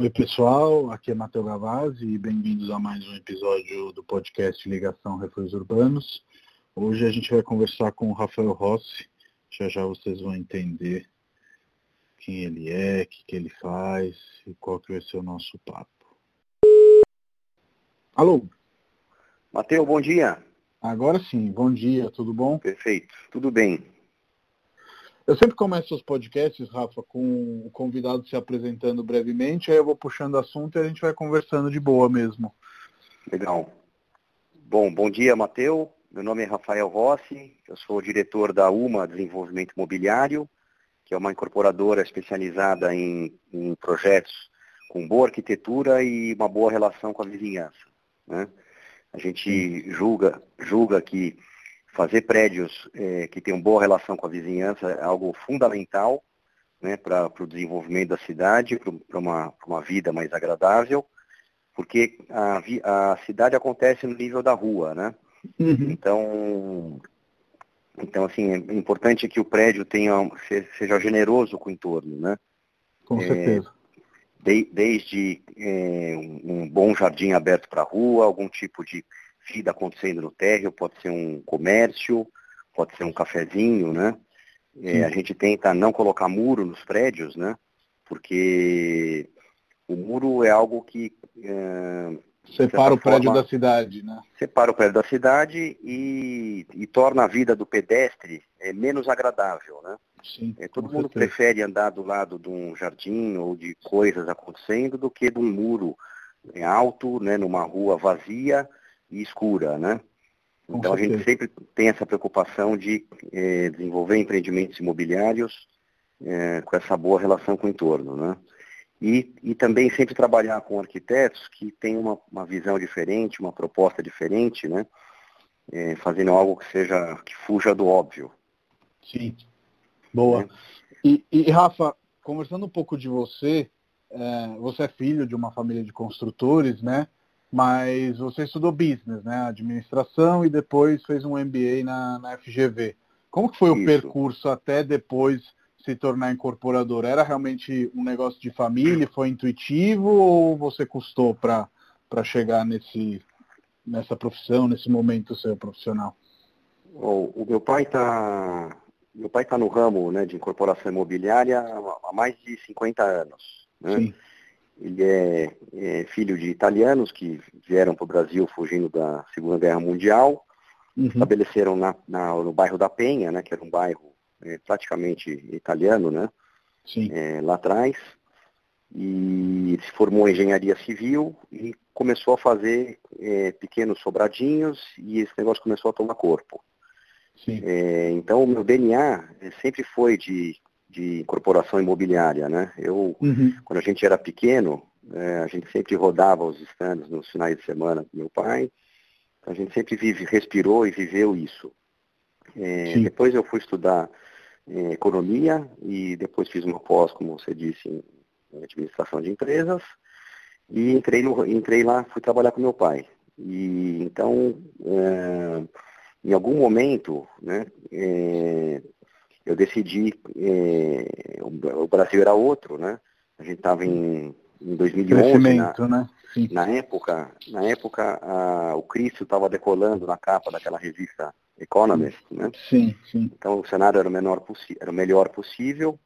Oi pessoal, aqui é Matheus Gavazzi e bem-vindos a mais um episódio do podcast Ligação Refúgios Urbanos. Hoje a gente vai conversar com o Rafael Rossi, já já vocês vão entender quem ele é, o que, que ele faz e qual que vai ser o nosso papo. Alô? Matheus, bom dia. Agora sim, bom dia, tudo bom? Perfeito, tudo bem. Eu sempre começo os podcasts, Rafa, com o convidado se apresentando brevemente, aí eu vou puxando assunto e a gente vai conversando de boa mesmo. Legal. Bom, bom dia, Matheus. Meu nome é Rafael Rossi, eu sou diretor da UMA Desenvolvimento Imobiliário, que é uma incorporadora especializada em, em projetos com boa arquitetura e uma boa relação com a vizinhança. Né? A gente julga, julga que fazer prédios é, que tenham boa relação com a vizinhança é algo fundamental né, para o desenvolvimento da cidade, para uma, uma vida mais agradável, porque a, a cidade acontece no nível da rua, né? Uhum. Então, então, assim, é importante que o prédio tenha, seja generoso com o entorno, né? Com certeza. de, desde é, um, um bom jardim aberto para a rua, algum tipo de vida acontecendo no térreo, pode ser um comércio, pode ser um cafezinho, né? É, a gente tenta não colocar muro nos prédios, né? Porque o muro é algo que... É, separa o prédio forma, da cidade, né? Separa o prédio da cidade e, e torna a vida do pedestre é, menos agradável, né? Sim, é, todo mundo certeza. prefere andar do lado de um jardim ou de coisas acontecendo do que de um muro é, alto, né, numa rua vazia, e escura, né? Então a gente sempre tem essa preocupação de eh, desenvolver empreendimentos imobiliários eh, com essa boa relação com o entorno, né? E, e também sempre trabalhar com arquitetos que têm uma, uma visão diferente, uma proposta diferente, né? Eh, fazendo algo que seja, que fuja do óbvio. Sim, boa. Né? E, e, Rafa, conversando um pouco de você, você é filho de uma família de construtores, né? Mas você estudou business, né, administração e depois fez um MBA na, na FGV. Como que foi Isso. o percurso até depois se tornar incorporador? Era realmente um negócio de família, foi intuitivo ou você custou para chegar nesse, nessa profissão, nesse momento seu profissional? O, o meu pai está meu pai está no ramo né, de incorporação imobiliária há mais de 50 anos. Né? Sim. Ele é, é filho de italianos que vieram para o Brasil fugindo da Segunda Guerra Mundial, uhum. estabeleceram na, na, no bairro da Penha, né, que era um bairro é, praticamente italiano, né, é, lá atrás, e se formou em engenharia civil e começou a fazer é, pequenos sobradinhos e esse negócio começou a tomar corpo. É, então o meu DNA sempre foi de de incorporação imobiliária, né? Eu, uhum. quando a gente era pequeno, é, a gente sempre rodava os stands nos finais de semana com meu pai. A gente sempre vive, respirou e viveu isso. É, depois eu fui estudar é, economia e depois fiz uma pós, como você disse, em administração de empresas. E entrei, no, entrei lá, fui trabalhar com meu pai. E então, é, em algum momento, né, é, eu decidi, é, o Brasil era outro, né? A gente estava em, em 2011, na, né? na época, na época a, o Cristo estava decolando na capa daquela revista Economist, né? Sim, sim. Então o cenário era o, menor era o melhor possível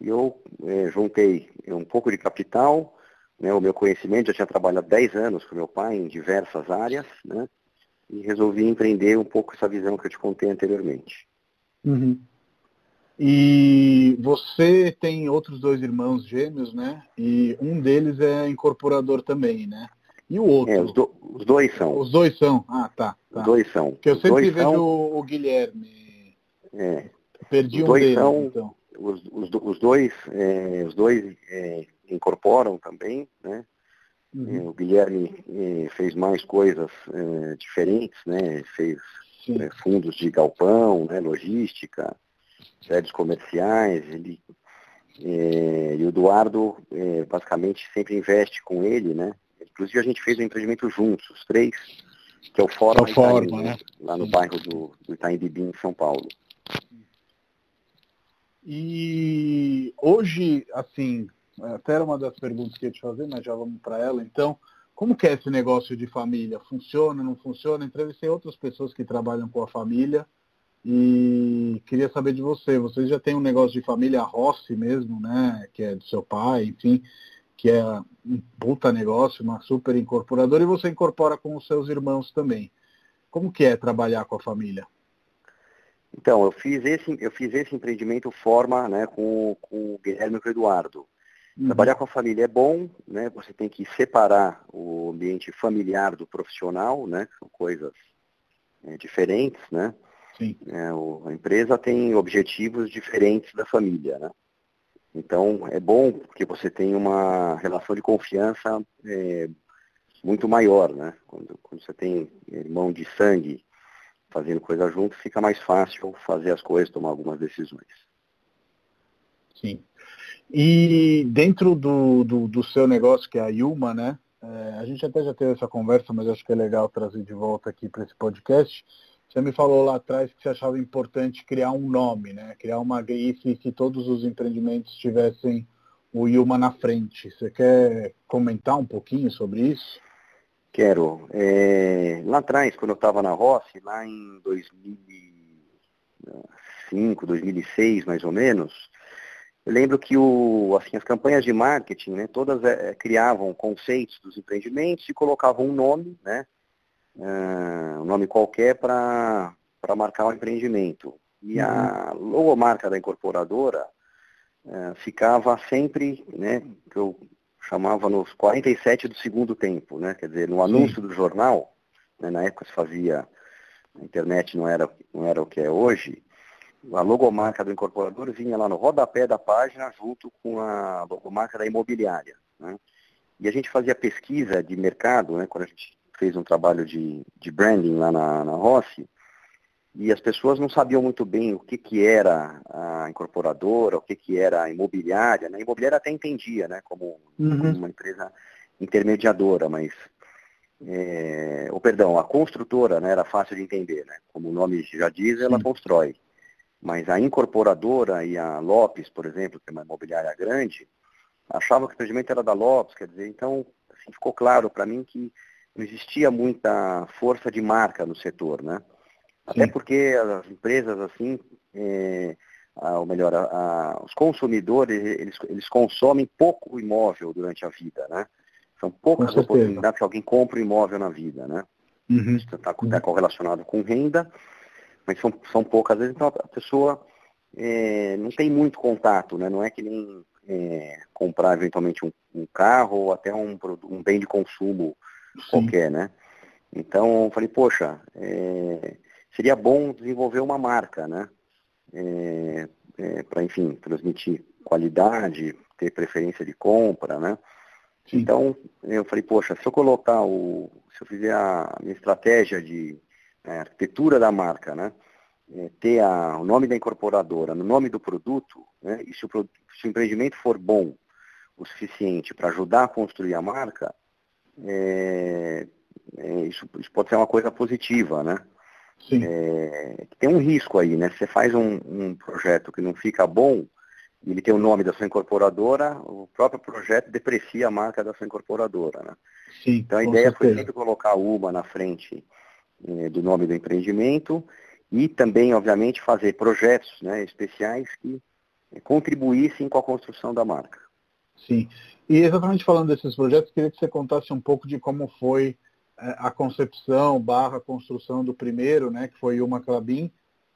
e eu é, juntei um pouco de capital, né, o meu conhecimento, já tinha trabalhado 10 anos com meu pai em diversas áreas, né? E resolvi empreender um pouco essa visão que eu te contei anteriormente. Uhum. E você tem outros dois irmãos gêmeos, né? E um deles é incorporador também, né? E o outro? É, os, do, os dois são. Os dois são. Ah, tá. tá. Os dois são. Porque eu os sempre vejo são... o, Guilherme. É. Perdi os um deles, são... então. Os, os, os dois, é, os dois é, incorporam também, né? Uhum. É, o Guilherme é, fez mais coisas é, diferentes, né? Fez fundos de galpão, né? logística, prédios comerciais, ele é, e o Eduardo é, basicamente sempre investe com ele, né? Inclusive a gente fez um empreendimento juntos, os três, que é o Forma, é o Forma né? lá no bairro do, do Itaim Bibi, em São Paulo. E hoje, assim, até era uma das perguntas que eu ia te fazer, mas já vamos para ela. Então, como que é esse negócio de família? Funciona, não funciona? Entrevistei outras pessoas que trabalham com a família e queria saber de você. Você já tem um negócio de família Rossi mesmo, né? Que é do seu pai, enfim, que é um puta negócio, uma super incorporadora, e você incorpora com os seus irmãos também. Como que é trabalhar com a família? Então, eu fiz esse, eu fiz esse empreendimento forma né, com, com o Guilherme e com o Eduardo. Uhum. Trabalhar com a família é bom, né? Você tem que separar o ambiente familiar do profissional, né? São coisas é, diferentes, né? Sim. É, o, a empresa tem objetivos diferentes da família, né? Então é bom porque você tem uma relação de confiança é, muito maior, né? Quando, quando você tem irmão de sangue fazendo coisa junto, fica mais fácil fazer as coisas, tomar algumas decisões. Sim. E dentro do, do, do seu negócio, que é a Yuma, né? É, a gente até já teve essa conversa, mas acho que é legal trazer de volta aqui para esse podcast. Você me falou lá atrás que você achava importante criar um nome, né? Criar uma grife que todos os empreendimentos tivessem o Yuma na frente. Você quer comentar um pouquinho sobre isso? Quero. É, lá atrás, quando eu estava na Rossi, lá em 2005, 2006 mais ou menos, eu lembro que o, assim, as campanhas de marketing, né, todas é, criavam conceitos dos empreendimentos e colocavam um nome, né, um nome qualquer para marcar o empreendimento. E uhum. a logomarca da incorporadora uh, ficava sempre, né, que eu chamava nos 47 do segundo tempo, né? Quer dizer, no anúncio Sim. do jornal, né, na época se fazia, a internet não era, não era o que é hoje, a logomarca do incorporador vinha lá no rodapé da página junto com a logomarca da imobiliária. Né? E a gente fazia pesquisa de mercado, né, quando a gente fez um trabalho de, de branding lá na, na Rossi, e as pessoas não sabiam muito bem o que, que era a incorporadora, o que, que era a imobiliária. Né? A imobiliária até entendia, né, como, uhum. como uma empresa intermediadora, mas é, ou perdão, a construtora né, era fácil de entender, né? Como o nome já diz, ela Sim. constrói. Mas a incorporadora e a Lopes, por exemplo, que é uma imobiliária grande, achavam que o empreendimento era da Lopes, quer dizer, então assim, ficou claro para mim que não existia muita força de marca no setor, né? Até porque as empresas, assim, é, ou melhor, a, a, os consumidores, eles, eles consomem pouco imóvel durante a vida, né? São poucas oportunidades que alguém compra um imóvel na vida, né? Uhum. Isso está tá correlacionado com renda, mas são, são poucas vezes, então a pessoa é, não tem muito contato, né? Não é que nem é, comprar eventualmente um, um, carro ou até um, um bem de consumo Sim. qualquer, né? Então eu falei, poxa, é, seria bom desenvolver uma marca, né? É, é, para, enfim, transmitir qualidade, ter preferência de compra, né? Sim. Então, eu falei, poxa, se eu colocar o. Se eu fizer a minha estratégia de é, arquitetura da marca, né? É, ter a, o nome da incorporadora no nome do produto, né? E se o, se o empreendimento for bom o suficiente para ajudar a construir a marca, é, é, isso, isso, pode ser uma coisa positiva, né? É, tem um risco aí, né? Você faz um, um, projeto que não fica bom, ele tem o nome da sua incorporadora, o próprio projeto deprecia a marca da sua incorporadora, né? Sim, então a ideia certeza. foi sempre colocar uma na frente é, do nome do empreendimento e também, obviamente, fazer projetos né, especiais que é, contribuíssem com a construção da marca. Sim. E exatamente falando desses projetos, queria que você contasse um pouco de como foi é, a concepção barra construção do primeiro, né, que foi uma Clabin,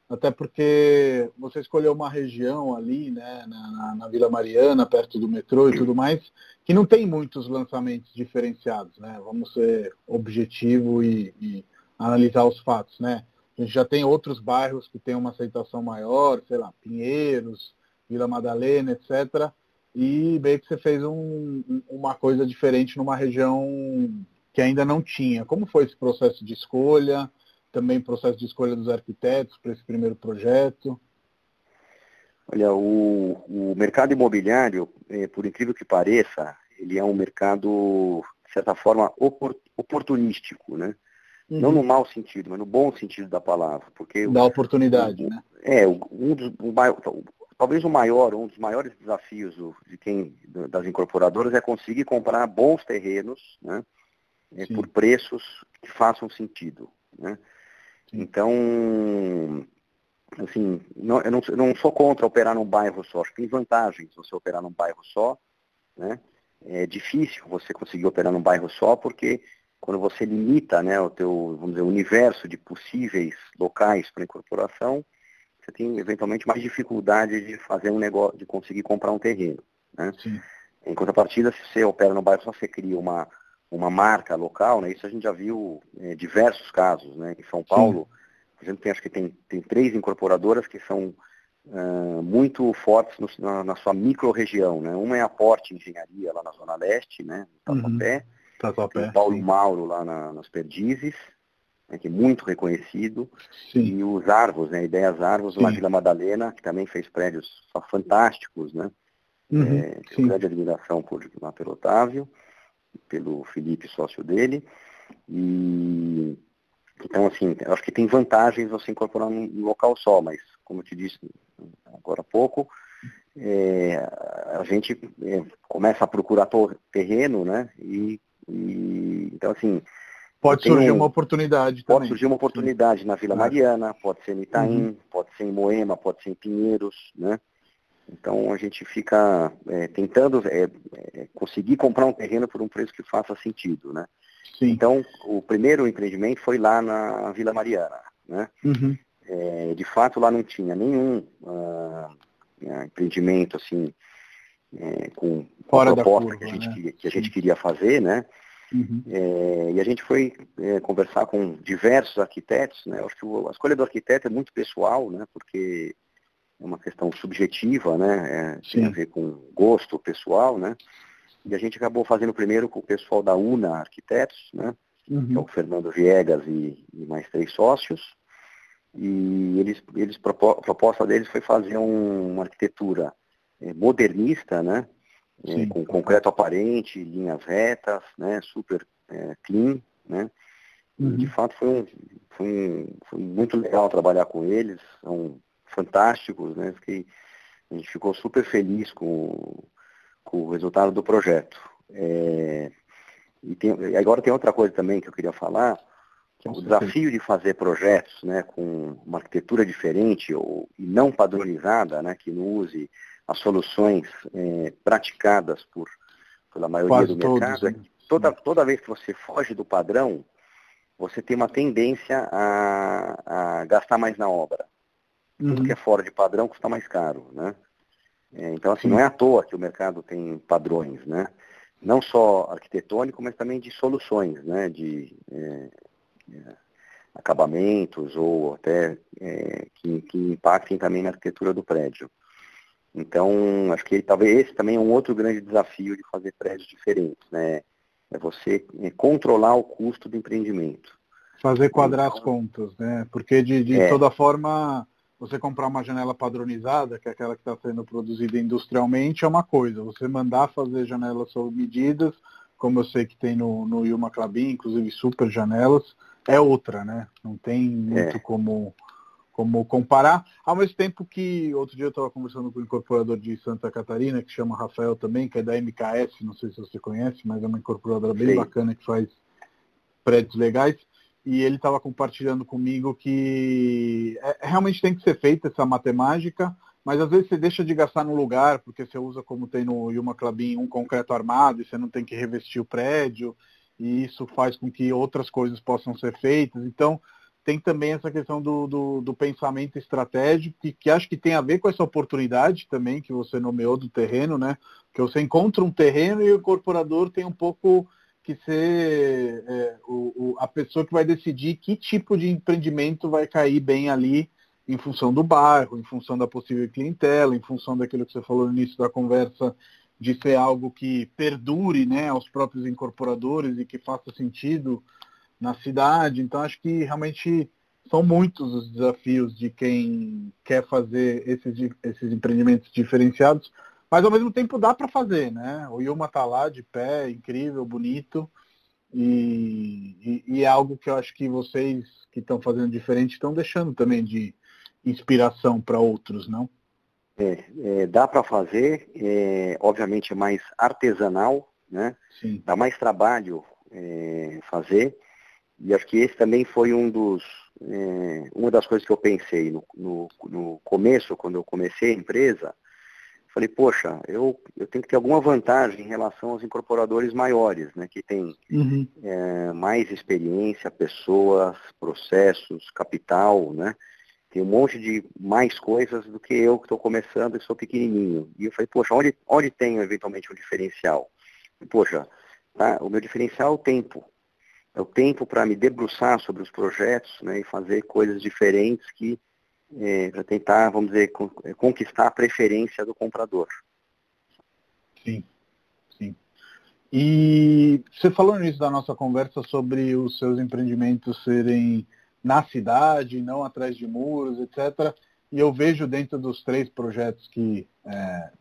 até porque você escolheu uma região ali, né, na, na, Vila Mariana, perto do metrô e tudo mais, que não tem muitos lançamentos diferenciados, né? Vamos ser objetivo e, e analisar os fatos, né? A gente já tem outros bairros que têm uma aceitação maior, sei lá, Pinheiros, Vila Madalena, etc. E meio que você fez um, uma coisa diferente numa região que ainda não tinha. Como foi esse processo de escolha? Também processo de escolha dos arquitetos para esse primeiro projeto? Olha, o, o mercado imobiliário, é, por incrível que pareça, ele é um mercado, de certa forma, oportunístico, né? Uhum. Não no mau sentido, mas no bom sentido da palavra. Porque da oportunidade, o, né? É, um dos, um, talvez o maior, um dos maiores desafios de quem, das incorporadoras é conseguir comprar bons terrenos, né? É, por preços que façam sentido. Né? Então, assim, não, eu, não, eu, não, sou contra operar num bairro só, acho que tem vantagens você operar num bairro só, né? É difícil você conseguir operar num bairro só, porque quando você limita né, o teu, vamos dizer, universo de possíveis locais para incorporação, você tem eventualmente mais dificuldade de fazer um negócio, de conseguir comprar um terreno. Né? Sim. Em contrapartida, se você opera no bairro, só você cria uma, uma marca local, né? Isso a gente já viu é, diversos casos, né? Em São Paulo, Sim. por exemplo, tem, acho que tem, tem três incorporadoras que são uh, muito fortes no, na, na, sua micro-região, né? Uma é a Porte Engenharia, lá na Zona Leste, né? Tatuapé. Uhum. Tatuapé. Tem Paulo sim. Mauro, lá na, nas Perdizes né, que é muito reconhecido, Sim. e os Arvos, né, Ideias Arvos, na Vila Madalena, que também fez prédios fantásticos, né? Uhum, é, tenho grande admiração por, lá pelo Otávio, pelo Felipe, sócio dele. E então, assim, eu acho que tem vantagens você incorporar num local só, mas, como eu te disse agora há pouco, é, a gente é, começa a procurar terreno, né? E, e então, assim, Pode surgir uma oportunidade Pode surgir uma oportunidade Sim. na Vila Mariana, pode ser em Itaim, uhum. pode ser em Moema, pode ser em Pinheiros, né? Então a gente fica é, tentando é, é, conseguir comprar um terreno por um preço que faça sentido, né? Sim. Então o primeiro empreendimento foi lá na Vila Mariana, né? Uhum. É, de fato lá não tinha nenhum uh, empreendimento assim é, com, com a proposta curva, que, a gente, né? que a gente queria fazer, né? Uhum. É, e a gente foi é, conversar com diversos arquitetos, né? Acho que a escolha do arquiteto é muito pessoal, né? Porque é uma questão subjetiva, né? É, tem a ver com gosto pessoal, né? E a gente acabou fazendo primeiro com o pessoal da UNA Arquitetos, né? Uhum. Que é o Fernando Viegas e, e mais três sócios. E eles, eles a proposta deles foi fazer um, uma arquitetura é, modernista, né? Com concreto aparente, linhas retas, né, super é, clean, né? Uhum. De fato foi, um, foi, um, foi muito legal trabalhar com eles, são fantásticos, né? Fiquei, a gente ficou super feliz com, com o resultado do projeto. É, e tem, agora tem outra coisa também que eu queria falar, que é o desafio de fazer projetos né, com uma arquitetura diferente ou, e não padronizada, né, que não use as soluções é, praticadas por, pela maioria Quase do mercado, todos, é né? toda, toda vez que você foge do padrão, você tem uma tendência a, a gastar mais na obra. Uhum. Tudo que é fora de padrão custa mais caro, né? É, então, assim, Sim. não é à toa que o mercado tem padrões, né? Não só arquitetônico, mas também de soluções, né? De é, é acabamentos ou até é, que, que impactem também na arquitetura do prédio. Então, acho que talvez esse também é um outro grande desafio de fazer prédios diferentes, né? É você é, controlar o custo do empreendimento. Fazer quadrar então, as contas, né? Porque de, de é. toda forma, você comprar uma janela padronizada, que é aquela que está sendo produzida industrialmente, é uma coisa. Você mandar fazer janelas sob medidas, como eu sei que tem no, no Yuma Clabin, inclusive super janelas, é outra, né? Não tem muito é. como como comparar, ao mesmo tempo que outro dia eu estava conversando com um incorporador de Santa Catarina, que chama Rafael também, que é da MKS, não sei se você conhece, mas é uma incorporadora bem Sim. bacana que faz prédios legais, e ele estava compartilhando comigo que é, realmente tem que ser feita essa matemática, mas às vezes você deixa de gastar no lugar, porque você usa como tem no Yuma Clabin um concreto armado e você não tem que revestir o prédio, e isso faz com que outras coisas possam ser feitas. Então, tem também essa questão do, do, do, pensamento estratégico, que, que acho que tem a ver com essa oportunidade também que você nomeou do terreno, né? Que você encontra um terreno e o incorporador tem um pouco que ser é, o, o, a pessoa que vai decidir que tipo de empreendimento vai cair bem ali em função do bairro, em função da possível clientela, em função daquilo que você falou no início da conversa, de ser algo que perdure né, aos próprios incorporadores e que faça sentido na cidade. Então, acho que realmente são muitos os desafios de quem quer fazer esses, esses empreendimentos diferenciados, mas ao mesmo tempo dá para fazer, né? O Yuma está lá de pé, incrível, bonito, e, e, e, é algo que eu acho que vocês que estão fazendo diferente estão deixando também de inspiração para outros, não? É, é, dá para fazer, é, obviamente é mais artesanal, né? Sim. Dá mais trabalho é, fazer. E acho que esse também foi um dos, é, uma das coisas que eu pensei no, no, no, começo, quando eu comecei a empresa. Falei, poxa, eu, eu tenho que ter alguma vantagem em relação aos incorporadores maiores, né? Que tem uhum. é, mais experiência, pessoas, processos, capital, né? Tem um monte de mais coisas do que eu que estou começando e sou pequenininho. E eu falei, poxa, onde, onde tem eventualmente um diferencial? E, poxa, tá, o meu diferencial é o tempo. É o tempo para me debruçar sobre os projetos né, e fazer coisas diferentes que é, para tentar, vamos dizer, é, conquistar a preferência do comprador. Sim, sim. E você falou nisso da nossa conversa sobre os seus empreendimentos serem na cidade, não atrás de muros, etc. E eu vejo dentro dos três projetos que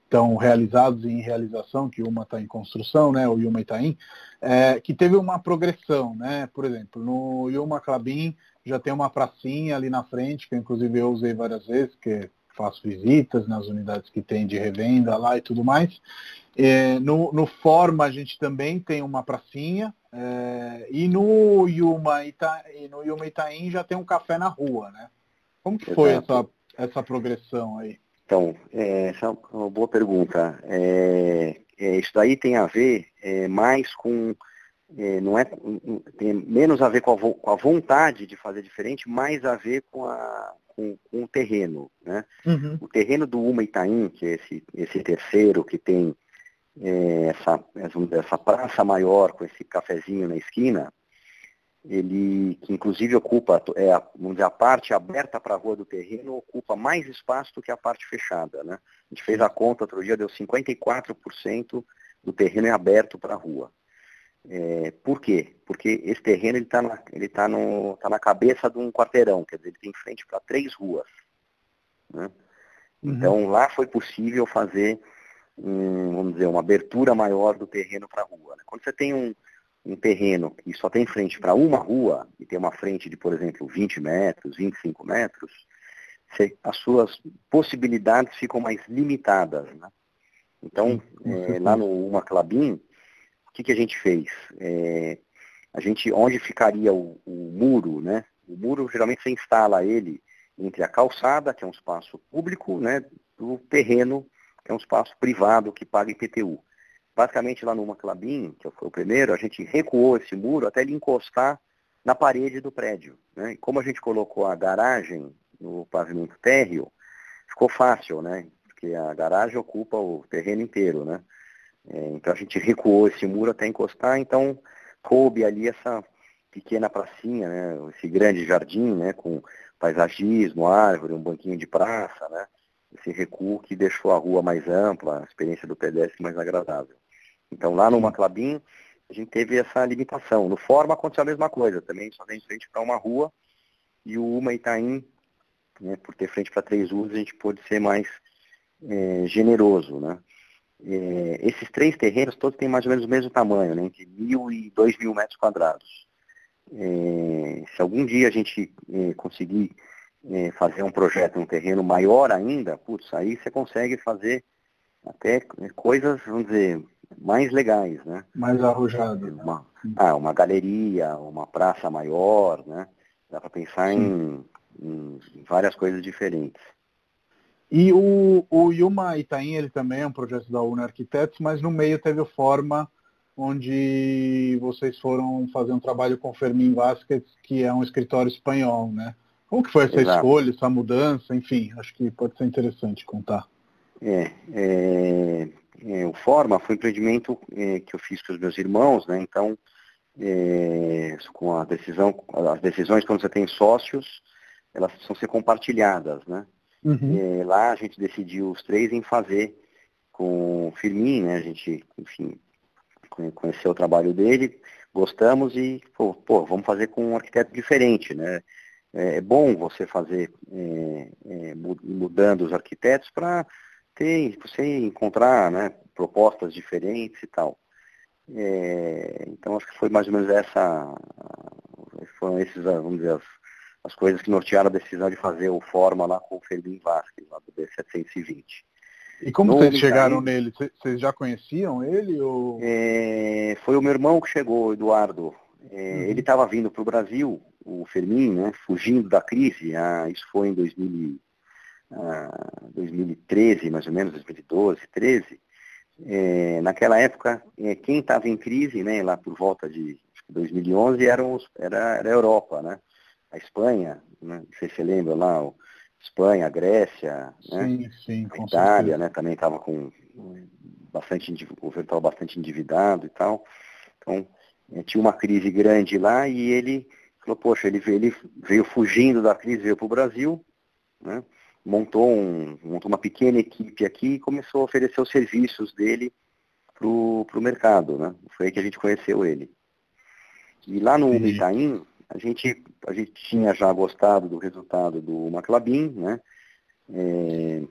estão é, realizados e em realização, que uma está em construção, né, o Yuma Itaim, é, que teve uma progressão, né? Por exemplo, no Yuma Clabin já tem uma pracinha ali na frente, que inclusive eu usei várias vezes, que faço visitas nas unidades que tem de revenda lá e tudo mais. É, no, no Forma a gente também tem uma pracinha, é, e no Yuma, Ita, no Yuma Itaim já tem um café na rua, né? Como que foi essa, essa progressão aí? Então, é, essa é uma boa pergunta. É, é, isso daí tem a ver é, mais com é, não é tem menos a ver com a, com a, vontade de fazer diferente, mais a ver com, a, com, com o terreno, né? Uhum. O terreno do Uma Itaim, que é esse, esse terceiro que tem é, essa, essa praça maior com esse cafezinho na esquina, ele que inclusive ocupa, é, vamos dizer, a parte aberta para a rua do terreno ocupa mais espaço do que a parte fechada. Né? A gente fez a conta outro dia, deu 54% do terreno é aberto para a rua. É, por quê? Porque esse terreno está na, ele tá no, tá na cabeça de um quarteirão, quer dizer, ele tem frente para três ruas. Né? Uhum. Então lá foi possível fazer um, vamos dizer, uma abertura maior do terreno para a rua. Né? Quando você tem um, um terreno que só tem frente para uma rua, e tem uma frente de, por exemplo, 20 metros, 25 metros, as suas possibilidades ficam mais limitadas. Né? Então, é, lá no Uma Clabin, o que, que a gente fez? É, a gente, onde ficaria o, o, muro, né? O muro, geralmente, você instala ele entre a calçada, que é um espaço público, né, do terreno que é um espaço privado que paga IPTU. Basicamente, lá no Maclabim, que foi o primeiro, a gente recuou esse muro até ele encostar na parede do prédio. Né? E como a gente colocou a garagem no pavimento térreo, ficou fácil, né? Porque a garagem ocupa o terreno inteiro, né? É, então a gente recuou esse muro até encostar, então coube ali essa pequena pracinha, né? Esse grande jardim, né? Com paisagismo, árvore, um banquinho de praça, né? esse recuo que deixou a rua mais ampla, a experiência do pedestre mais agradável. Então lá no Maclabim a gente teve essa limitação. No Forma aconteceu a mesma coisa, também só tem frente para uma rua e o Uma Itaim, né, por ter frente para três ruas, a gente pôde ser mais é, generoso. Né? É, esses três terrenos todos têm mais ou menos o mesmo tamanho, né, entre mil e dois mil metros quadrados. É, se algum dia a gente é, conseguir é, fazer um projeto em um terreno maior ainda, putz, aí você consegue fazer até coisas, vamos dizer, mais legais, né? Mais arrojadas. Uma, ah, uma galeria, uma praça maior, né? Dá para pensar em, em, várias coisas diferentes. E o, o Yuma Itaim, ele também é um projeto da UNA Arquitetos, mas no meio teve o Forma, onde vocês foram fazer um trabalho com o Fermin Vasquez, que é um escritório espanhol, né? Como que foi essa Exato. escolha, essa mudança? Enfim, acho que pode ser interessante contar. É, é, é o Forma foi um empreendimento é, que eu fiz com os meus irmãos, né? Então, é, com a decisão, as decisões quando você tem sócios, elas precisam ser compartilhadas, né? Uhum. É, lá a gente decidiu os três em fazer com o Firmin, né? A gente, enfim, conheceu o trabalho dele, gostamos e, pô, pô, vamos fazer com um arquiteto diferente, né? É, é bom você fazer é, mudando os arquitetos para ter você encontrar né, propostas diferentes e tal. É, então acho que foi mais ou menos essa foram esses vamos dizer as, as coisas que nortearam a decisão de fazer o Forma lá com o Fermin Vasquez, lá do B720. E como no vocês chegaram nele? Vocês já conheciam ele? Ou... É, foi o meu irmão que chegou, Eduardo. É, uhum. Ele estava vindo para o Brasil, o Fermin, né, fugindo da crise. Ah, isso foi em 2000, ah, 2013, mais ou menos, 2012, 13. É, naquela época, é, quem estava em crise, né, lá por volta de 2011, era, os, era, era a Europa, né? A Espanha, né? não sei se você lembra lá, o, Espanha, Grécia, né? sim, sim, a Itália, né? Também estava com bastante, o estava bastante endividado e tal. Então, é, tinha uma crise grande lá e ele falou, poxa, ele veio, ele veio fugindo da crise, veio para o Brasil, né? Montou, um, montou uma pequena equipe aqui e começou a oferecer os serviços dele para o mercado. Né? Foi aí que a gente conheceu ele. E lá no Itaim, a gente, a gente tinha já gostado do resultado do Maclabin, né? É,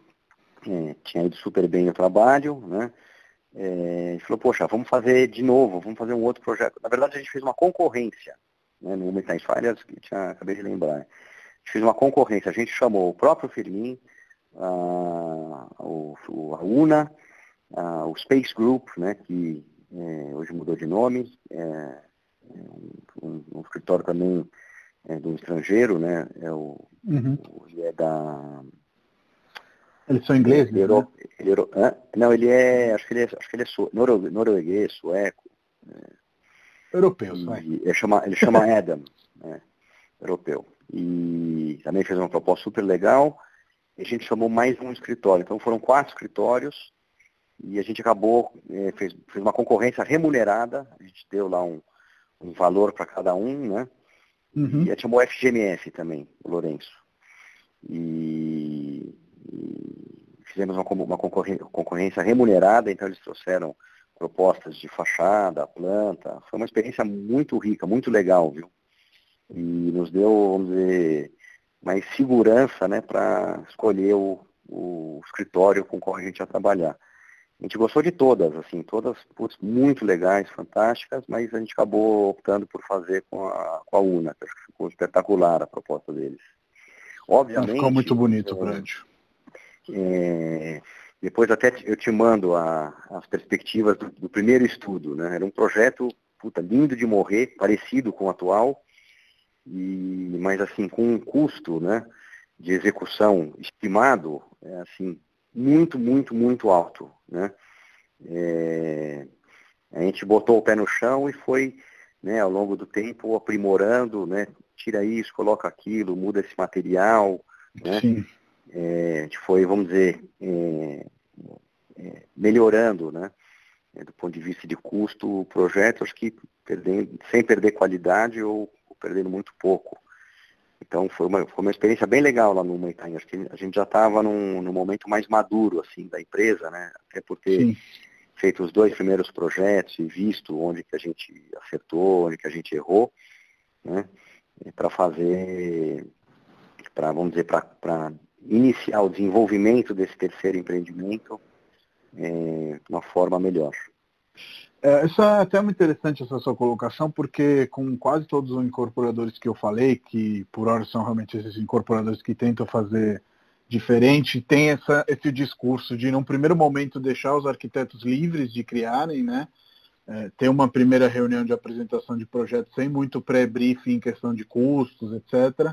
é, tinha ido super bem o trabalho, né? É, falou, poxa, vamos fazer de novo, vamos fazer um outro projeto. Na verdade, a gente fez uma concorrência, né, no Metais Falhas, que tinha, acabei de lembrar. Fez uma concorrência, a gente chamou o próprio Firmin, a, o, a UNA, a, o Space Group, né, que é, hoje mudou de nome, é, um, um escritório também é, do estrangeiro, né? É o, uhum. o, ele é da. Eles são ingleses? Ele, né? ele, não, ele é. Acho que ele é, acho que ele é su, noro, norueguês, sueco. É, europeu, ele chama, ele chama Adam, né, europeu. E também fez uma proposta super legal. E a gente chamou mais um escritório. Então foram quatro escritórios e a gente acabou, é, fez, fez uma concorrência remunerada. A gente deu lá um, um valor para cada um, né? Uhum. E chamou FGMF também, o Lourenço. E, e fizemos uma, uma concorrência remunerada, então eles trouxeram propostas de fachada, planta. Foi uma experiência muito rica, muito legal, viu? E nos deu, vamos dizer, mais segurança né, para escolher o, o escritório com o qual a gente ia trabalhar. A gente gostou de todas, assim, todas putz, muito legais, fantásticas, mas a gente acabou optando por fazer com a, com a UNA, que acho que ficou espetacular a proposta deles. Obviamente. Ficou muito bonito o prédio. É, depois até eu te mando a, as perspectivas do, do, primeiro estudo, né? Era um projeto puta, lindo de morrer, parecido com o atual, e, mas assim, com um custo né, de execução estimado, é, assim, muito, muito, muito alto. Né? É, a gente botou o pé no chão e foi, né, ao longo do tempo, aprimorando, né, tira isso, coloca aquilo, muda esse material. Né? É, a gente foi, vamos dizer, é, é, melhorando, né? É, do ponto de vista de custo, o projeto, acho que perdendo, sem perder qualidade ou perdendo muito pouco. Então foi uma, foi uma experiência bem legal lá no Moitaim. Acho que a gente já estava num, num, momento mais maduro assim da empresa, né? Até por ter Sim. feito os dois primeiros projetos e visto onde que a gente acertou, onde que a gente errou, né? Para fazer, para vamos dizer, para iniciar o desenvolvimento desse terceiro empreendimento é, de uma forma melhor. É, isso é até muito interessante essa sua colocação, porque com quase todos os incorporadores que eu falei, que por hora são realmente esses incorporadores que tentam fazer diferente, tem essa, esse discurso de, num primeiro momento, deixar os arquitetos livres de criarem, né? É, ter uma primeira reunião de apresentação de projetos sem muito pré-briefing em questão de custos, etc.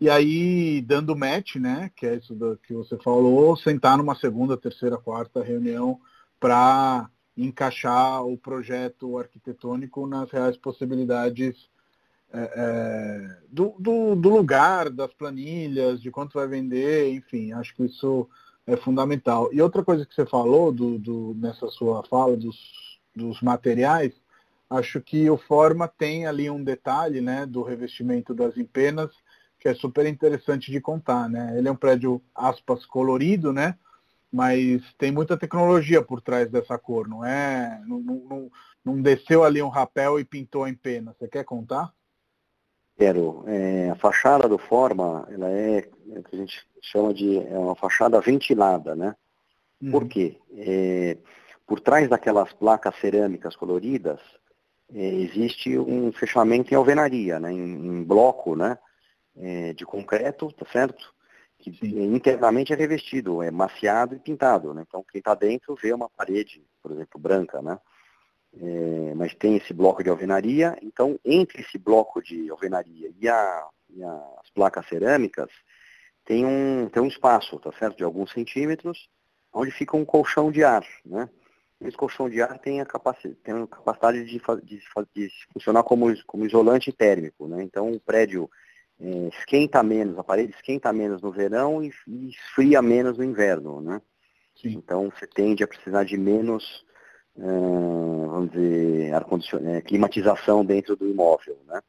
E aí, dando match, né, que é isso do, que você falou, sentar numa segunda, terceira, quarta reunião para encaixar o projeto arquitetônico nas reais possibilidades é, é, do, do, do, lugar, das planilhas, de quanto vai vender, enfim, acho que isso é fundamental. E outra coisa que você falou do, do, nessa sua fala dos, dos materiais, acho que o Forma tem ali um detalhe né, do revestimento das empenas que é super interessante de contar. Né? Ele é um prédio, aspas, colorido, né? Mas tem muita tecnologia por trás dessa cor, não é? Não, não, não desceu ali um rapel e pintou em pena. Você quer contar? Quero. É, a fachada do Forma, ela é, é o que a gente chama de é uma fachada ventilada, né? Uhum. Por quê? É, por trás daquelas placas cerâmicas coloridas, é, existe um fechamento em alvenaria, né? Em, em bloco, né? é, de concreto, tá certo? Que Sim. internamente é revestido, é maciado e pintado, né? Então quem está dentro vê uma parede, por exemplo, branca, né? É, mas tem esse bloco de alvenaria, então entre esse bloco de alvenaria e, a, e as placas cerâmicas tem um, tem um espaço, tá certo? De alguns centímetros, onde fica um colchão de ar, né? Esse colchão de ar tem a, capaci tem a capacidade de, de, de, funcionar como, como isolante térmico, né? Então o prédio é, esquenta menos, a parede esquenta menos no verão e, e esfria menos no inverno, né? Sim. Então você tende a precisar de menos, é, vamos dizer, ar é, climatização dentro do imóvel, né?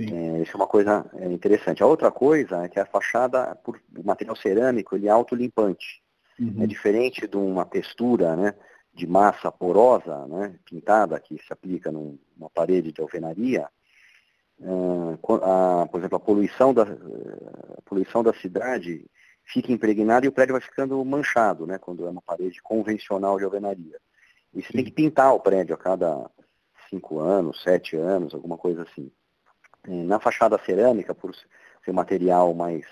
É, isso é uma coisa interessante. A outra coisa é que a fachada, por material cerâmico, ele é autolimpante. Uhum. É diferente de uma textura, né? de massa porosa, né, pintada, que se aplica numa parede de alvenaria, uh, a, por exemplo, a poluição, da, a poluição da cidade fica impregnada e o prédio vai ficando manchado, né, quando é uma parede convencional de alvenaria. E você tem que pintar o prédio a cada cinco anos, sete anos, alguma coisa assim. Na fachada cerâmica, por ser material mais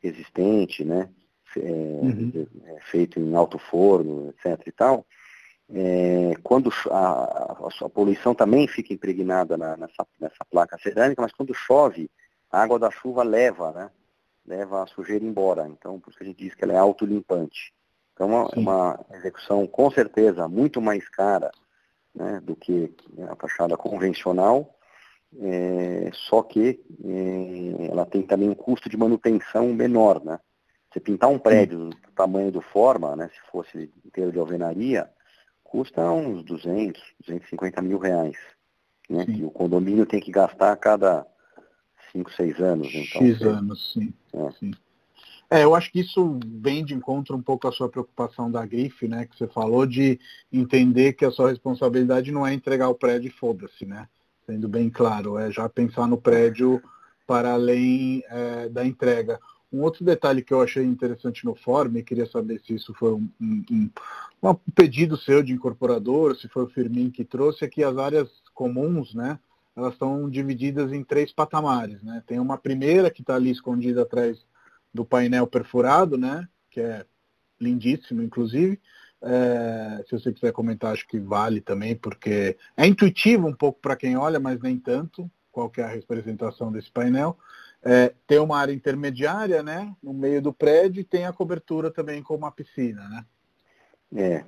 resistente, né, é, uhum. é, feito em alto forno, etc. e tal, é, quando a, a, poluição também fica impregnada na, nessa, nessa, placa cerâmica, mas quando chove, a água da chuva leva, né? Leva a sujeira embora. Então, por isso que a gente diz que ela é autolimpante. Então, é uma execução com certeza muito mais cara né, do que a fachada convencional, é, só que é, ela tem também um custo de manutenção menor, né? Você pintar um prédio do tamanho do Forma, né, se fosse inteiro de alvenaria, custa uns 200, 250 mil reais. Né, que o condomínio tem que gastar a cada 5, 6 anos. Então, X anos, sim. É. sim. É, eu acho que isso vem de encontro um pouco a sua preocupação da grife, né? Que você falou de entender que a sua responsabilidade não é entregar o prédio e foda-se, né? Sendo bem claro, é já pensar no prédio para além é, da entrega. Um outro detalhe que eu achei interessante no fórum, e queria saber se isso foi um, um, um, pedido seu de incorporador, se foi o Firmin que trouxe, é que as áreas comuns, né, elas estão divididas em três patamares. Né? Tem uma primeira que está ali escondida atrás do painel perfurado, né, que é lindíssimo, inclusive. É, se você quiser comentar, acho que vale também, porque é intuitivo um pouco para quem olha, mas nem tanto qual é a representação desse painel. É, tem uma área intermediária, né, no meio do prédio e tem a cobertura também com uma piscina, né? É.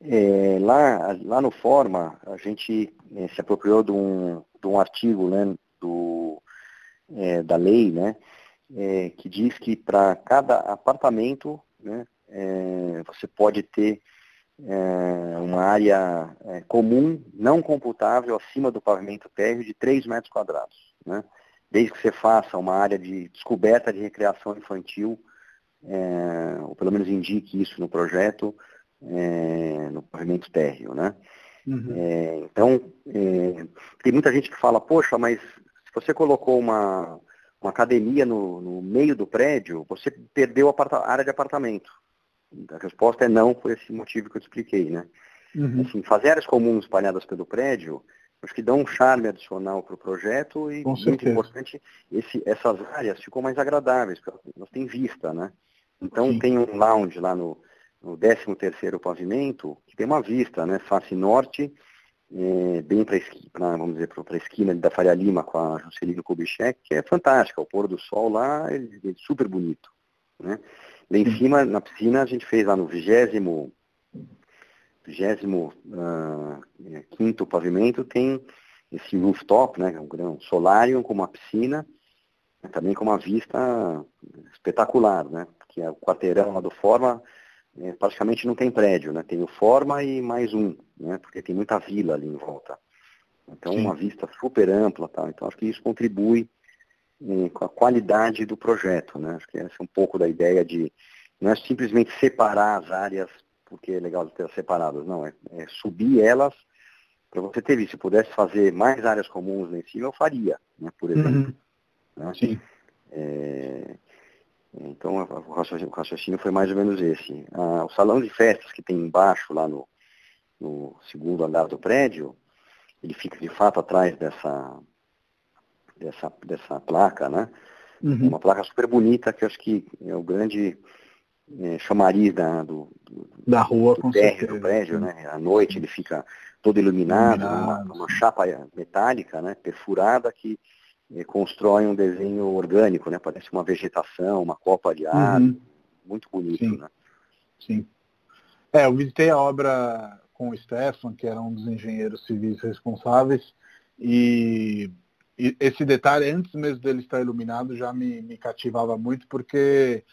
é lá, lá no Forma, a gente é, se apropriou de um, de um artigo né, do, é, da lei, né, é, que diz que para cada apartamento, né, é, você pode ter uma área comum, não computável, acima do pavimento térreo de 3 metros quadrados, né? Desde que você faça uma área de descoberta de recreação infantil, é, ou pelo menos indique isso no projeto, é, no pavimento térreo, né? Uhum. É, então, é, tem muita gente que fala, poxa, mas se você colocou uma, uma academia no, no meio do prédio, você perdeu a área de apartamento. A resposta é não, por esse motivo que eu expliquei, né? Uhum. Assim, fazer áreas comuns espalhadas pelo prédio acho que dá um charme adicional para o projeto e, Com muito certeza. importante, esse, essas áreas ficam mais agradáveis, porque elas têm vista, né? Então Sim. tem um lounge lá no, no 13º pavimento, que tem uma vista, né? Face norte, é, bem para vamos dizer, para a esquina da Faria Lima com a Juscelino Kubitschek, que é fantástica. O pôr do sol lá é, é super bonito. Né? Lá em cima, na piscina, a gente fez lá no vigésimo 25 uh, pavimento tem esse rooftop, né, um solário com uma piscina, também com uma vista espetacular, né, porque o quarteirão lá do Forma é, praticamente não tem prédio, né, tem o Forma e mais um, né, porque tem muita vila ali em volta. Então Sim. uma vista super ampla, tá? então acho que isso contribui é, com a qualidade do projeto, né, acho que essa é um pouco da ideia de não é simplesmente separar as áreas porque é legal de ter separadas, não, é, é subir elas para você ter visto. Se pudesse fazer mais áreas comuns lá em cima, eu faria, né, por exemplo. Uhum. Né? Sim. É, então, o raciocínio, o raciocínio, foi mais ou menos esse. Ah, o salão de festas que tem embaixo, lá no, no segundo andar do prédio, ele fica de fato atrás dessa, dessa, dessa placa, né? Uhum. Uma placa super bonita que eu acho que é o grande é, chamariz da, do, do, da rua, do, térreo, do prédio, né? À noite ele fica todo iluminado, iluminado. Chapa metálica, né? Perfurada que é, constrói um desenho orgânico, né? Parece uma vegetação, uma copa de ar, uhum. muito bonito, Sim. né? Sim. É, eu visitei a obra com o Stefan, que era um dos engenheiros civis responsáveis, e, e esse detalhe, antes mesmo dele estar iluminado, já me, me cativava muito, porque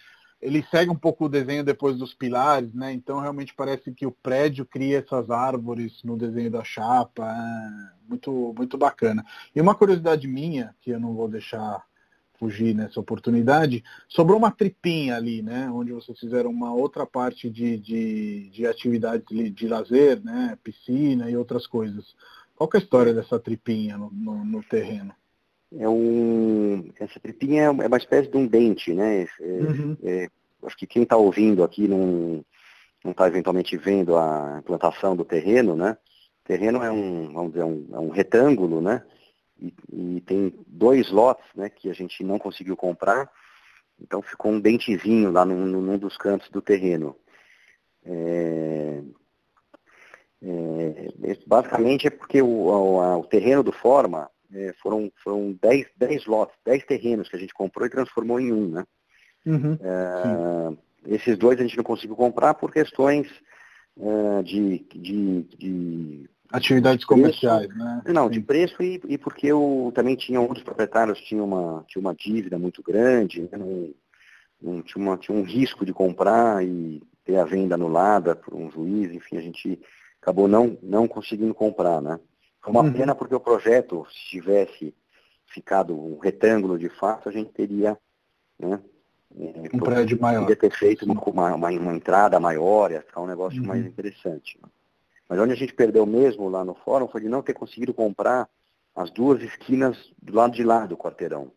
ele segue um pouco o desenho depois dos pilares, né? Então realmente parece que o prédio cria essas árvores no desenho da chapa, é muito muito bacana. E uma curiosidade minha que eu não vou deixar fugir nessa oportunidade, sobrou uma tripinha ali, né? Onde vocês fizeram uma outra parte de, de, de atividades de, de lazer, né? Piscina e outras coisas. Qual é a história dessa tripinha no, no, no terreno? É um, essa tripinha é uma espécie de um dente, né? É, uhum. é, acho que quem está ouvindo aqui não está eventualmente vendo a implantação do terreno, né? O terreno é um, vamos dizer, um, é um retângulo, né? E, e, tem dois lotes, né? Que a gente não conseguiu comprar, então ficou um dentezinho lá num, num dos cantos do terreno. É, é, basicamente é porque o, o, o terreno do Forma é, foram, foram 10, 10 lotes, 10 terrenos que a gente comprou e transformou em um, né? Uhum, é, esses dois a gente não conseguiu comprar por questões é, de, de, de, Atividades comerciais, né? Não, Sim. de preço e, e porque eu também tinha um dos proprietários tinha uma, tinha uma dívida muito grande, né? não, não, tinha, uma, tinha um risco de comprar e ter a venda anulada por um juiz, enfim, a gente acabou não, não conseguindo comprar, né? Foi uma uhum. pena porque o projeto, se tivesse ficado um retângulo de fato, a gente teria né, é, um prédio maior. Podia ter feito uma, uma, uma, entrada maior, ia ficar um negócio uhum. mais interessante. Mas onde a gente perdeu mesmo lá no fórum foi de não ter conseguido comprar as duas esquinas do lado de lá do quarteirão.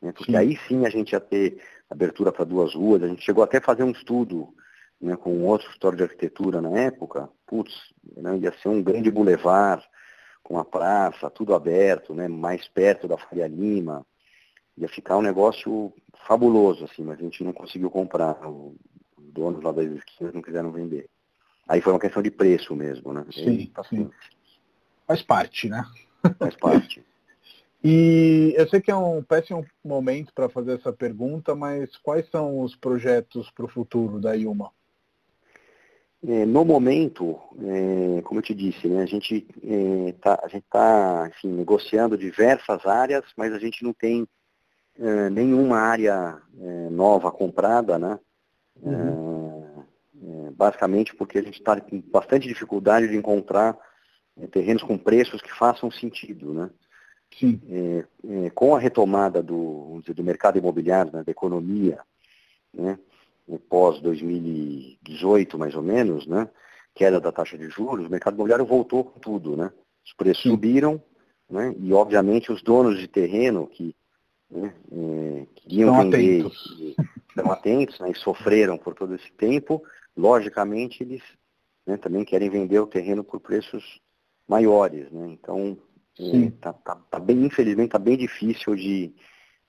Né, porque sim. aí sim a gente ia ter abertura para duas ruas, a gente chegou até a fazer um estudo né, com outro história de arquitetura na época, putz, né, ia ser um grande bulevar, com a praça, tudo aberto, né, mais perto da Faria Lima. Ia ficar um negócio fabuloso, assim, mas a gente não conseguiu comprar. O dono lá das esquinas não quiseram vender. Aí foi uma questão de preço mesmo, né? Sim, tá sim. Faz parte, né? Faz parte. e eu sei que é um péssimo momento para fazer essa pergunta, mas quais são os projetos para o futuro da Yuma? É, no momento, é, como eu te disse, né, a gente está é, tá, negociando diversas áreas, mas a gente não tem é, nenhuma área é, nova comprada, né? Uhum. É, basicamente porque a gente está com bastante dificuldade de encontrar terrenos com preços que façam sentido, né? Sim. com a retomada do, dizer, do mercado imobiliário, né, da economia, né? Pós 2018 mais ou menos, né? Queda da taxa de juros, o mercado imobiliário voltou com tudo, né? Os preços Sim. subiram, né? E obviamente os donos de terreno que, né, é, estão vender, atentos. estão atentos, né? E sofreram por todo esse tempo, logicamente eles né, também querem vender o terreno por preços maiores, né? Então é, tá, tá, tá, bem, infelizmente, tá bem difícil de,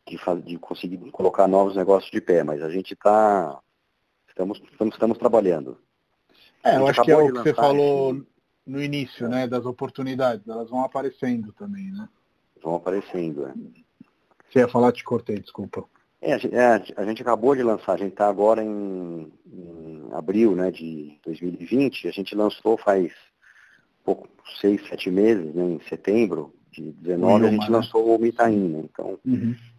de, de, conseguir colocar novos negócios de pé, mas a gente está Estamos, estamos, estamos trabalhando. É, eu acho que é o que você falou esse... no início, é. né, das oportunidades, elas vão aparecendo também, né? Vão aparecendo, é. Você ia falar, te cortei, desculpa. É, a, a gente acabou de lançar, a gente está agora em, em, abril né, de 2020, a gente lançou faz pouco, seis, sete meses, né, em setembro de 19, a gente né? lançou o Mitaim, né, então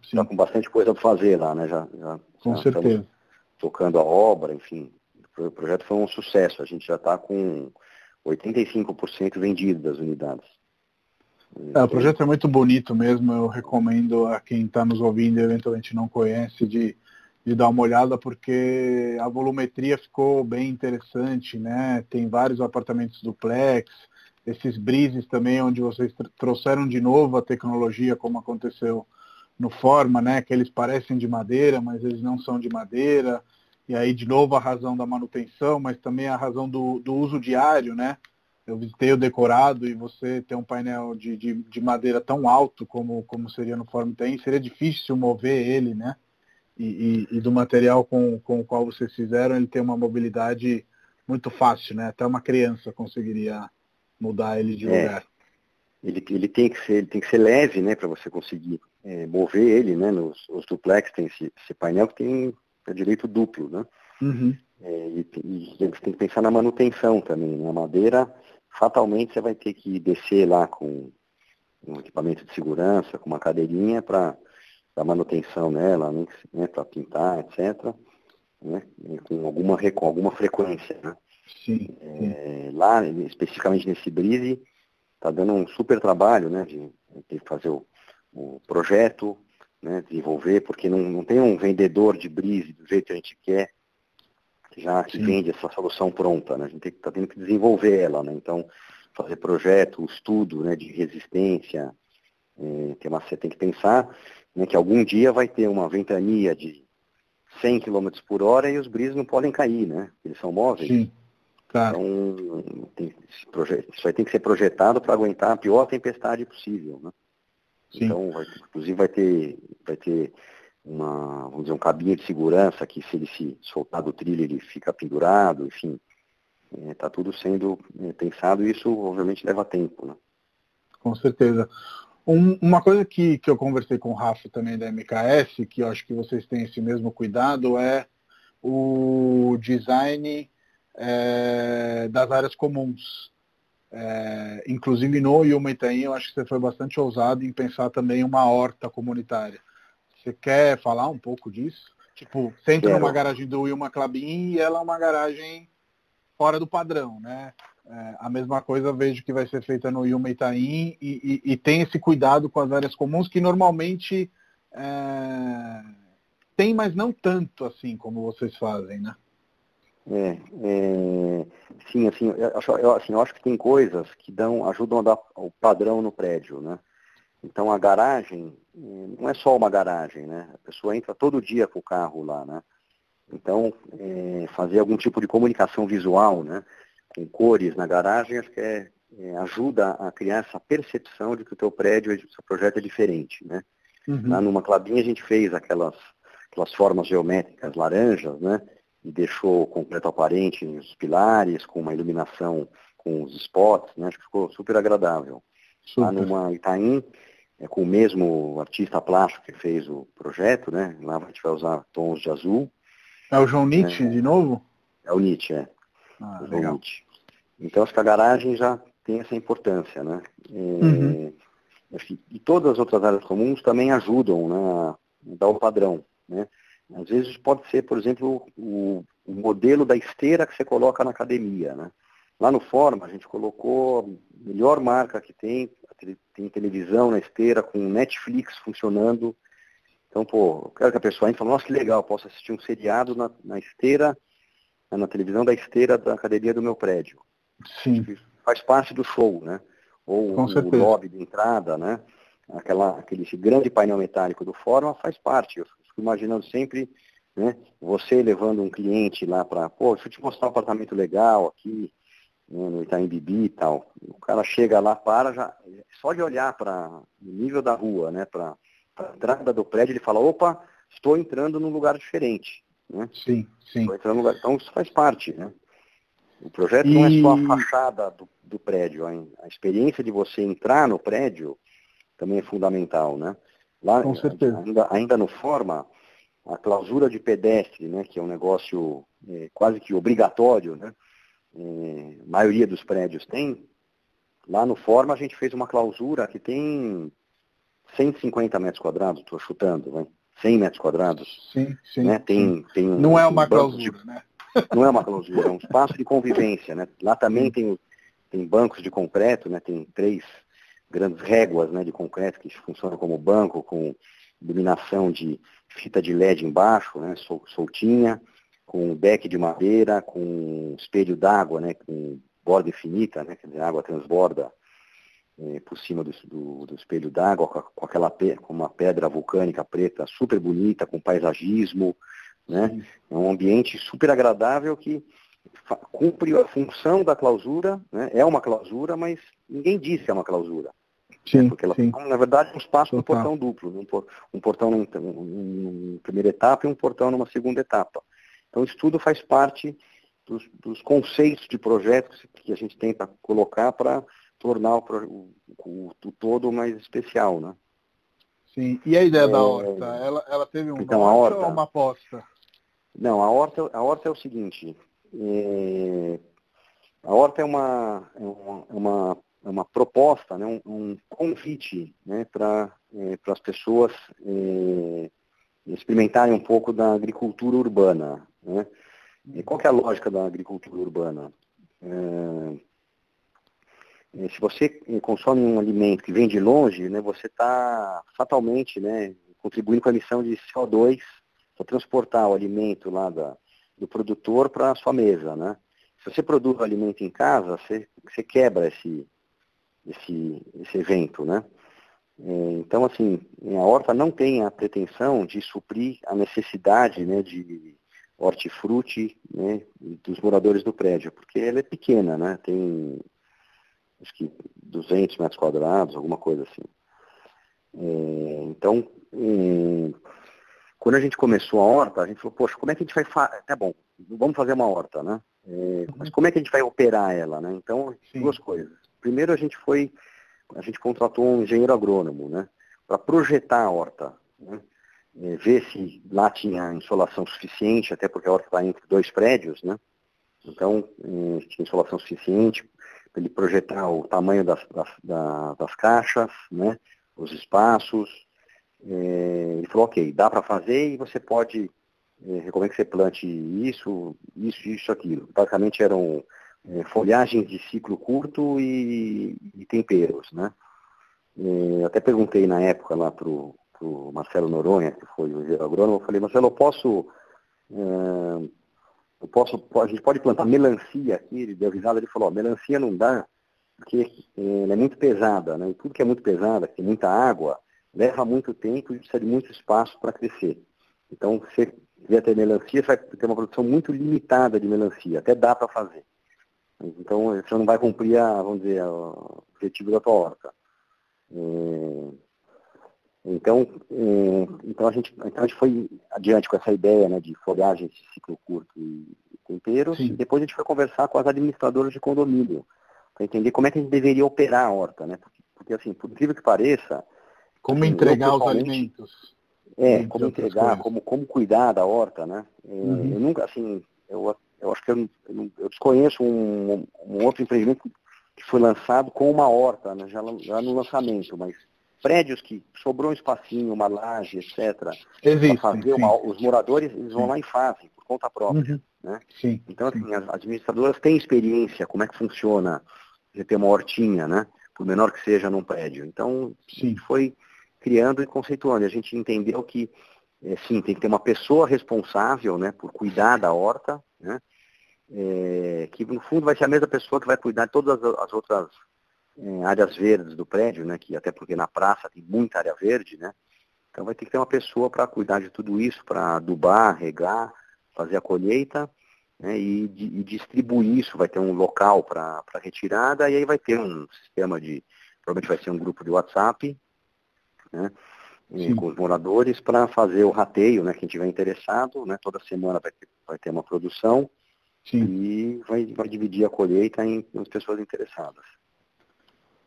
está uhum, com bastante coisa para fazer lá, né? Já, já, com já certeza. Estamos, tocando a obra, enfim. O projeto foi um sucesso. A gente já está com 85% vendido das unidades. É, o projeto é muito bonito mesmo. Eu recomendo a quem está nos ouvindo e eventualmente não conhece de, de dar uma olhada, porque a volumetria ficou bem interessante, né? Tem vários apartamentos duplex, esses brises também, onde vocês trouxeram de novo a tecnologia, como aconteceu no Forma, né? Que eles parecem de madeira, mas eles não são de madeira. E aí, de novo, a razão da manutenção, mas também a razão do, do uso diário, né? eu visitei o decorado e você ter um painel de, de, de, madeira tão alto como, como seria no Form 10, seria difícil mover ele, né? E, e, e, do material com, com o qual vocês fizeram, ele tem uma mobilidade muito fácil, né? Até uma criança conseguiria mudar ele de é, lugar. Ele, ele, tem que ser, ele tem que ser leve, né, para você conseguir é, mover ele, né? Nos, os duplex tem esse, esse painel que tem é direito duplo, né? Uhum. É, e, e, você tem que pensar na manutenção também. Na né? madeira, fatalmente você vai ter que descer lá com um equipamento de segurança, com uma cadeirinha para dar manutenção nela, né, né para pintar, etc. Né, com, alguma, com alguma frequência. Né. Sim, é, lá, especificamente nesse Brise, está dando um super trabalho né, de, de fazer o, o projeto, né, desenvolver, porque não, não tem um vendedor de Brise do jeito que a gente quer, já que Sim. vende essa solução pronta, né? A gente está tendo que desenvolver ela, né? Então, fazer projeto, estudo né, de resistência, é, tem uma, você tem que pensar né, que algum dia vai ter uma ventania de 100 km por hora e os bris não podem cair, né? Eles são móveis. Sim, claro. Então, tem, isso aí tem que ser projetado para aguentar a pior tempestade possível, né? Sim. Então, vai, inclusive vai ter, vai ter uma, vamos dizer, um cabinho de segurança que se ele se soltar do trilho ele fica pendurado, enfim. Está é, tudo sendo é, pensado e isso obviamente leva tempo. Né? Com certeza. Um, uma coisa que, que eu conversei com o Rafa também da MKS, que eu acho que vocês têm esse mesmo cuidado, é o design é, das áreas comuns. É, inclusive no Yuma Itaim, eu acho que você foi bastante ousado em pensar também uma horta comunitária. Você quer falar um pouco disso? Tipo, você entra Quero. numa garagem do Wilma Clabin e ela é uma garagem fora do padrão, né? É, a mesma coisa vejo que vai ser feita no Yuma Itaim e, e, e tem esse cuidado com as áreas comuns que normalmente é, tem, mas não tanto assim como vocês fazem, né? É, é, sim, assim eu, acho, eu, assim, eu acho que tem coisas que dão, ajudam a dar o padrão no prédio, né? Então a garagem eh, não é só uma garagem, né? A pessoa entra todo dia com o carro lá, né? Então é, fazer algum tipo de comunicação visual, né? Com cores na garagem, acho que é, é, ajuda a criar essa percepção de que o teu prédio, o seu projeto é diferente, né? Uhum. Lá numa clabinha a gente fez aquelas, aquelas formas geométricas laranjas, né? E deixou completo aparente os pilares, com uma iluminação com os spots, né? Acho que ficou super agradável. Super. Lá numa Itaim, é com o mesmo artista plástico que fez o projeto, né? Lá a gente vai usar tons de azul. É o João Nietzsche é, de novo? É o Nietzsche, é. Ah, o legal. Nietzsche. Então acho que a garagem já tem essa importância, né? E, uhum. e todas as outras áreas comuns também ajudam né, a dar o padrão, né? Às vezes pode ser, por exemplo, o, o modelo da esteira que você coloca na academia, né? Lá no Forma, a gente colocou a melhor marca que tem, tem televisão na esteira, com Netflix funcionando. Então, pô, eu quero que a pessoa entre e fale, nossa, que legal, posso assistir um seriado na, na esteira, na televisão da esteira da academia do meu prédio. Sim. Faz parte do show, né? Ou com o lobby de entrada, né? Aquela, aquele grande painel metálico do Forma faz parte. Fico imaginando sempre né, você levando um cliente lá para, pô, deixa eu te mostrar um apartamento legal aqui, né, no Itaim Bibi e tal. O cara chega lá, para, já, só de olhar para o nível da rua, né, para a entrada do prédio, ele fala, opa, estou entrando num lugar diferente. Né? Sim, sim. Lugar... Então isso faz parte, né? O projeto e... não é só a fachada do, do prédio, a, a, experiência de você entrar no prédio também é fundamental, né? Lá, Com certeza. Ainda, ainda no Forma, a clausura de pedestre, né, que é um negócio é, quase que obrigatório, né? é, maioria dos prédios tem, lá no Forma a gente fez uma clausura que tem 150 metros quadrados, estou chutando, né? 100 metros quadrados. Sim, sim. Né? Tem, tem um, não é uma um clausura, de, né? Não é uma clausura, é um espaço de convivência, né? Lá também tem, tem bancos de concreto, né? Tem três grandes réguas né, de concreto que funcionam como banco, com iluminação de fita de LED embaixo, né? Soltinha com deck de madeira, com espelho d'água, né, com borda infinita, né, quer dizer, a água transborda é, por cima do, do, do espelho d'água, com, com, aquela com uma pedra vulcânica preta super bonita, com paisagismo, né, é um ambiente super agradável que cumpre a função da clausura, né? é uma clausura, mas ninguém disse que é uma clausura. Sim, porque ela, sim. na verdade, um espaço no portão duplo, um, um portão num primeira etapa e um portão numa segunda etapa. Então, isso tudo faz parte dos, dos conceitos de projetos que a gente tenta colocar para tornar o, o, o, todo mais especial, né? Sim. E a ideia é, da horta? Ela, ela teve um então, a horta, ou uma aposta? Não, a horta, a horta é o seguinte. É, a horta é uma, é uma, é uma, uma proposta, né, um, um convite né, para é, as pessoas é, experimentarem um pouco da agricultura urbana. Né? E qual é a lógica da agricultura urbana? É, é, se você consome um alimento que vem de longe, né, você está fatalmente né, contribuindo com a emissão de CO2 para transportar o alimento lá da, do produtor para a sua mesa. Né? Se você produz o alimento em casa, você, você quebra esse, esse, esse evento. Né? É, então, assim, a horta não tem a pretensão de suprir a necessidade né, de hortifruti né, dos moradores do prédio, porque ela é pequena, né? tem acho que 200 metros quadrados, alguma coisa assim. É, então, é, quando a gente começou a horta, a gente falou, poxa, como é que a gente vai fazer? Tá bom, vamos fazer uma horta, né? É, mas como é que a gente vai operar ela, né? Então, Sim. duas coisas. Primeiro a gente foi, a gente contratou um engenheiro agrônomo, né? Para projetar a horta, né? É, ver se lá tinha insolação suficiente, até porque a horta está entre dois prédios, né? Então, é, tinha insolação suficiente, para ele projetar o tamanho das, das, das caixas, né, os espaços. É, ele falou, ok, dá para fazer e você pode, recomendo que você plante isso, isso, isso, aquilo. Basicamente eram é, folhagens de ciclo curto e, e temperos, né. É, até perguntei na época lá para o Marcelo Noronha, que foi o agrônomo, eu falei, Marcelo, eu posso é, eu posso, a gente pode plantar melancia aqui, ele deu risada, ele falou, ó, melancia não dá, porque eh, ela é muito pesada, né? E tudo que é muito pesada, que tem muita água, leva muito tempo e precisa de muito espaço para crescer. Então, se você quiser ter melancia, você vai ter uma produção muito limitada de melancia, até dá para fazer. Então, você não vai cumprir, a, vamos dizer, o objetivo da tua horta. É, então, é, então, a gente, então a gente foi adiante com essa ideia né, de folhagem de ciclo curto e temperos. E depois a gente foi conversar com as administradoras de condomínio para entender como é que a gente deveria operar a horta, né? Porque, porque assim, por incrível que pareça. Como assim, entregar os alimentos. É, como entregar, como, como cuidar da horta, né? É, uhum. Eu nunca, assim, eu, eu acho que eu, eu desconheço um, um outro empreendimento que foi lançado com uma horta, né? já, já no lançamento, mas prédios que sobrou um espacinho, uma laje, etc. Existe, fazer uma, os moradores eles vão lá e fazem, por conta própria. Uhum. Né? Sim, então, assim, sim. as administradoras têm experiência, como é que funciona você ter uma hortinha, né? Por menor que seja num prédio. Então, sim. foi criando e conceituando. A gente entendeu que, é, sim, tem que ter uma pessoa responsável né, por cuidar da horta, né? É, que no fundo vai ser a mesma pessoa que vai cuidar de todas as, as outras em áreas verdes do prédio, né, que até porque na praça tem muita área verde, né? Então vai ter que ter uma pessoa para cuidar de tudo isso, para adubar, regar, fazer a colheita né, e, e, distribuir isso. Vai ter um local para retirada e aí vai ter um sistema de, provavelmente vai ser um grupo de WhatsApp, né? Com os moradores para fazer o rateio, né? Quem tiver interessado, né? Toda semana vai ter, vai ter uma produção Sim. e vai, vai dividir a colheita em, em pessoas interessadas.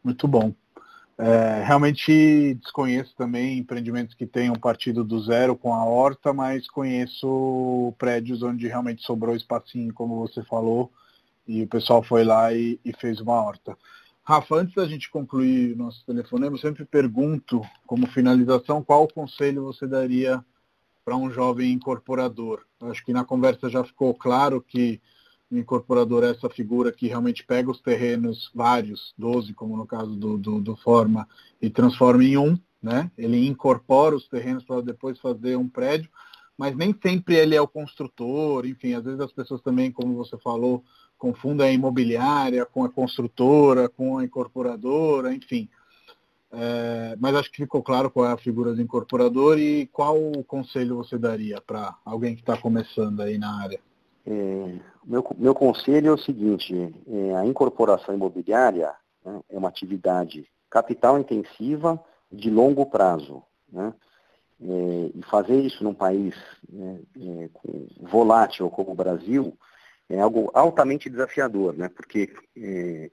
Muito bom. É, realmente desconheço também empreendimentos que tenham partido do zero com a horta, mas conheço prédios onde realmente sobrou espacinho, como você falou, e o pessoal foi lá e, e fez uma horta. Rafa, antes da gente concluir nosso telefonema, eu sempre pergunto, como finalização, qual conselho você daria para um jovem incorporador? acho que na conversa já ficou claro que o incorporador é essa figura que realmente pega os terrenos, vários, 12, como no caso do, do, do Forma, e transforma em um, né? Ele incorpora os terrenos para depois fazer um prédio, mas nem sempre ele é o construtor, enfim, às vezes as pessoas também, como você falou, confundem a imobiliária com a construtora, com a incorporadora, enfim. É, mas acho que ficou claro qual é a figura do incorporador e qual conselho você daria para alguém que está começando aí na área. É, meu, meu conselho é o seguinte, é, a incorporação imobiliária né, é uma atividade capital intensiva de longo prazo. Né? É, e fazer isso num país né, é, volátil como o Brasil é algo altamente desafiador, né? porque é,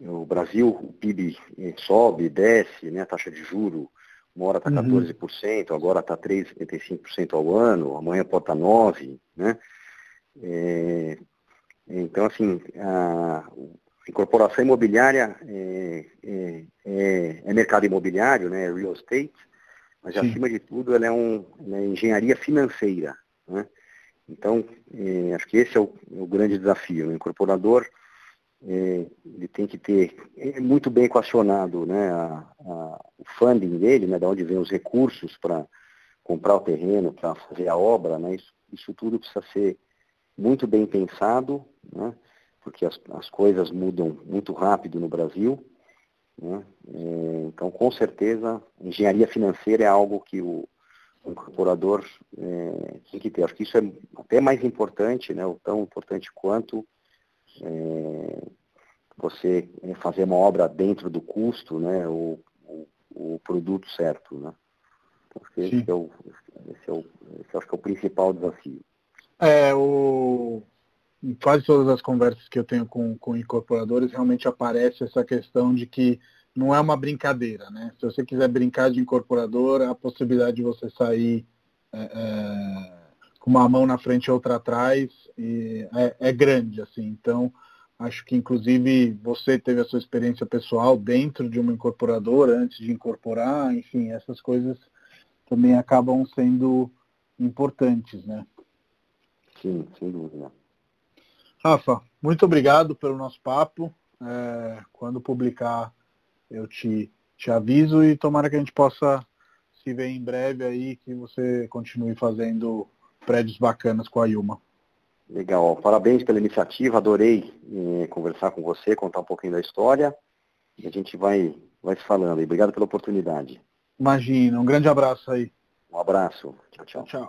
o Brasil, o PIB é, sobe, desce, né? a taxa de juro uma hora está 14%, uhum. agora está 3,75% ao ano, amanhã pode estar tá 9%. Né? É, então, assim, a incorporação imobiliária é, é, é, é mercado imobiliário, né, real estate, mas Sim. acima de tudo ela é, um, ela é engenharia financeira. Né? Então, é, acho que esse é o, o grande desafio. O incorporador é, ele tem que ter é muito bem equacionado né, a, a, o funding dele, né, de onde vem os recursos para comprar o terreno, para fazer a obra, né, isso, isso tudo precisa ser muito bem pensado, né, porque as, as coisas mudam muito rápido no Brasil. Né, é, então, com certeza, engenharia financeira é algo que o incorporador é, tem que ter. Acho que isso é até mais importante, né, ou tão importante quanto é, você é, fazer uma obra dentro do custo, né, o, o, produto certo, né. Então, esse, é o, esse, é o, esse acho que é o principal desafio. É, o, em quase todas as conversas que eu tenho com, com incorporadores, realmente aparece essa questão de que não é uma brincadeira, né? Se você quiser brincar de incorporador, a possibilidade de você sair é, é, com uma mão na frente e outra atrás e é, é, grande, assim. Então, acho que inclusive você teve a sua experiência pessoal dentro de uma incorporadora antes de incorporar, enfim, essas coisas também acabam sendo importantes, né? Sim, sem dúvida. Rafa, muito obrigado pelo nosso papo. É, quando publicar, eu te, te aviso e tomara que a gente possa se ver em breve aí, que você continue fazendo prédios bacanas com a Yuma. Legal, parabéns pela iniciativa, adorei eh, conversar com você, contar um pouquinho da história. E a gente vai, vai se falando. E obrigado pela oportunidade. Imagina, um grande abraço aí. Um abraço. Tchau, tchau. Tchau.